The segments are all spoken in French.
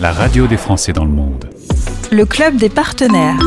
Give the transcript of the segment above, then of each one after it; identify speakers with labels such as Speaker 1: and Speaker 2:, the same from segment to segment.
Speaker 1: la radio des Français dans le monde.
Speaker 2: Le club des partenaires.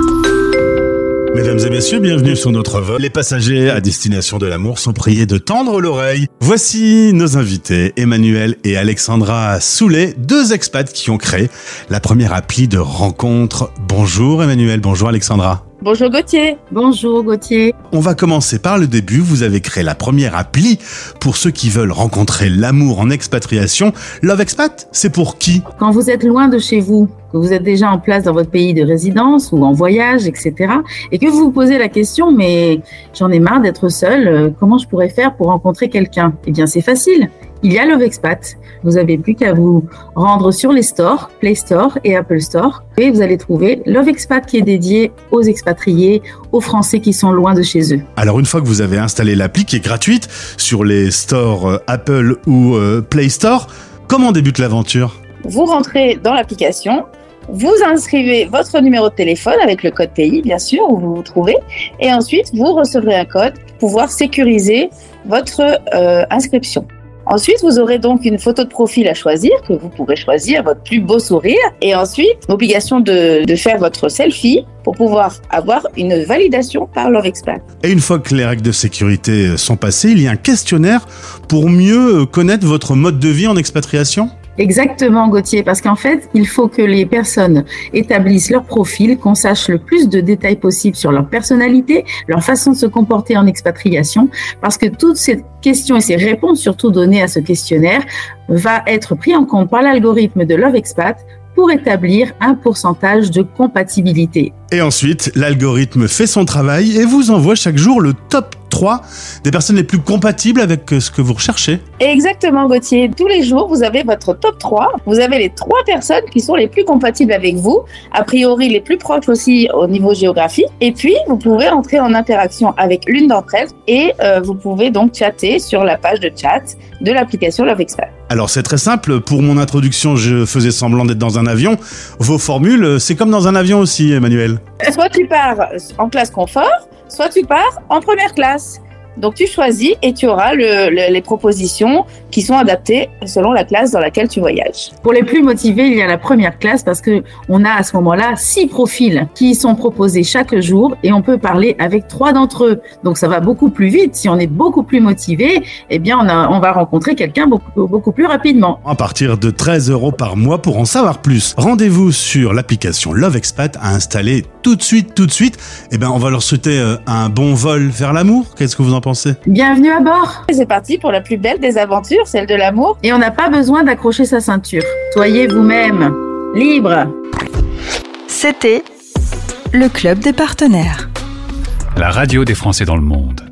Speaker 3: Mesdames et messieurs, bienvenue sur notre vol. Les passagers à destination de l'amour sont priés de tendre l'oreille. Voici nos invités, Emmanuel et Alexandra Soulet, deux expats qui ont créé la première appli de rencontre. Bonjour Emmanuel, bonjour Alexandra.
Speaker 4: Bonjour Gauthier.
Speaker 5: Bonjour Gauthier.
Speaker 3: On va commencer par le début. Vous avez créé la première appli pour ceux qui veulent rencontrer l'amour en expatriation. Love Expat, c'est pour qui?
Speaker 5: Quand vous êtes loin de chez vous, que vous êtes déjà en place dans votre pays de résidence ou en voyage, etc., et que vous vous posez la question, mais j'en ai marre d'être seul, euh, comment je pourrais faire pour rencontrer quelqu'un? Eh bien, c'est facile. Il y a Love Expat. Vous avez plus qu'à vous rendre sur les stores, Play Store et Apple Store, et vous allez trouver Love Expat qui est dédié aux expatriés, aux Français qui sont loin de chez eux.
Speaker 3: Alors une fois que vous avez installé l'appli qui est gratuite sur les stores euh, Apple ou euh, Play Store, comment débute l'aventure?
Speaker 4: Vous rentrez dans l'application, vous inscrivez votre numéro de téléphone avec le code pays, bien sûr, où vous vous trouvez, et ensuite vous recevrez un code pour pouvoir sécuriser votre euh, inscription. Ensuite, vous aurez donc une photo de profil à choisir, que vous pourrez choisir votre plus beau sourire. Et ensuite, obligation de, faire votre selfie pour pouvoir avoir une validation par l'OVEXPAT.
Speaker 3: Et une fois que les règles de sécurité sont passées, il y a un questionnaire pour mieux connaître votre mode de vie en expatriation?
Speaker 5: Exactement, Gauthier, parce qu'en fait, il faut que les personnes établissent leur profil, qu'on sache le plus de détails possible sur leur personnalité, leur façon de se comporter en expatriation, parce que toutes ces questions et ces réponses, surtout données à ce questionnaire, va être pris en compte par l'algorithme de Love Expat pour établir un pourcentage de compatibilité.
Speaker 3: Et ensuite, l'algorithme fait son travail et vous envoie chaque jour le top 3 des personnes les plus compatibles avec ce que vous recherchez.
Speaker 4: Exactement, Gauthier. Tous les jours, vous avez votre top 3. Vous avez les trois personnes qui sont les plus compatibles avec vous, a priori les plus proches aussi au niveau géographique. Et puis, vous pouvez entrer en interaction avec l'une d'entre elles et euh, vous pouvez donc chatter sur la page de chat de l'application Love Expert.
Speaker 3: Alors c'est très simple, pour mon introduction je faisais semblant d'être dans un avion. Vos formules, c'est comme dans un avion aussi Emmanuel.
Speaker 4: Soit tu pars en classe confort, soit tu pars en première classe. Donc tu choisis et tu auras le, le, les propositions qui sont adaptées selon la classe dans laquelle tu voyages.
Speaker 5: Pour les plus motivés, il y a la première classe parce que on a à ce moment-là six profils qui sont proposés chaque jour et on peut parler avec trois d'entre eux. Donc ça va beaucoup plus vite. Si on est beaucoup plus motivé, eh bien on, a, on va rencontrer quelqu'un beaucoup, beaucoup plus rapidement.
Speaker 3: À partir de 13 euros par mois pour en savoir plus, rendez-vous sur l'application Love Expat à installer tout de suite, tout de suite. Eh bien on va leur souhaiter euh, un bon vol vers l'amour. Qu'est-ce que vous en pensez
Speaker 5: Bienvenue à bord.
Speaker 4: C'est parti pour la plus belle des aventures, celle de l'amour.
Speaker 5: Et on n'a pas besoin d'accrocher sa ceinture. Soyez vous-même, libre.
Speaker 2: C'était le club des partenaires.
Speaker 1: La radio des Français dans le monde.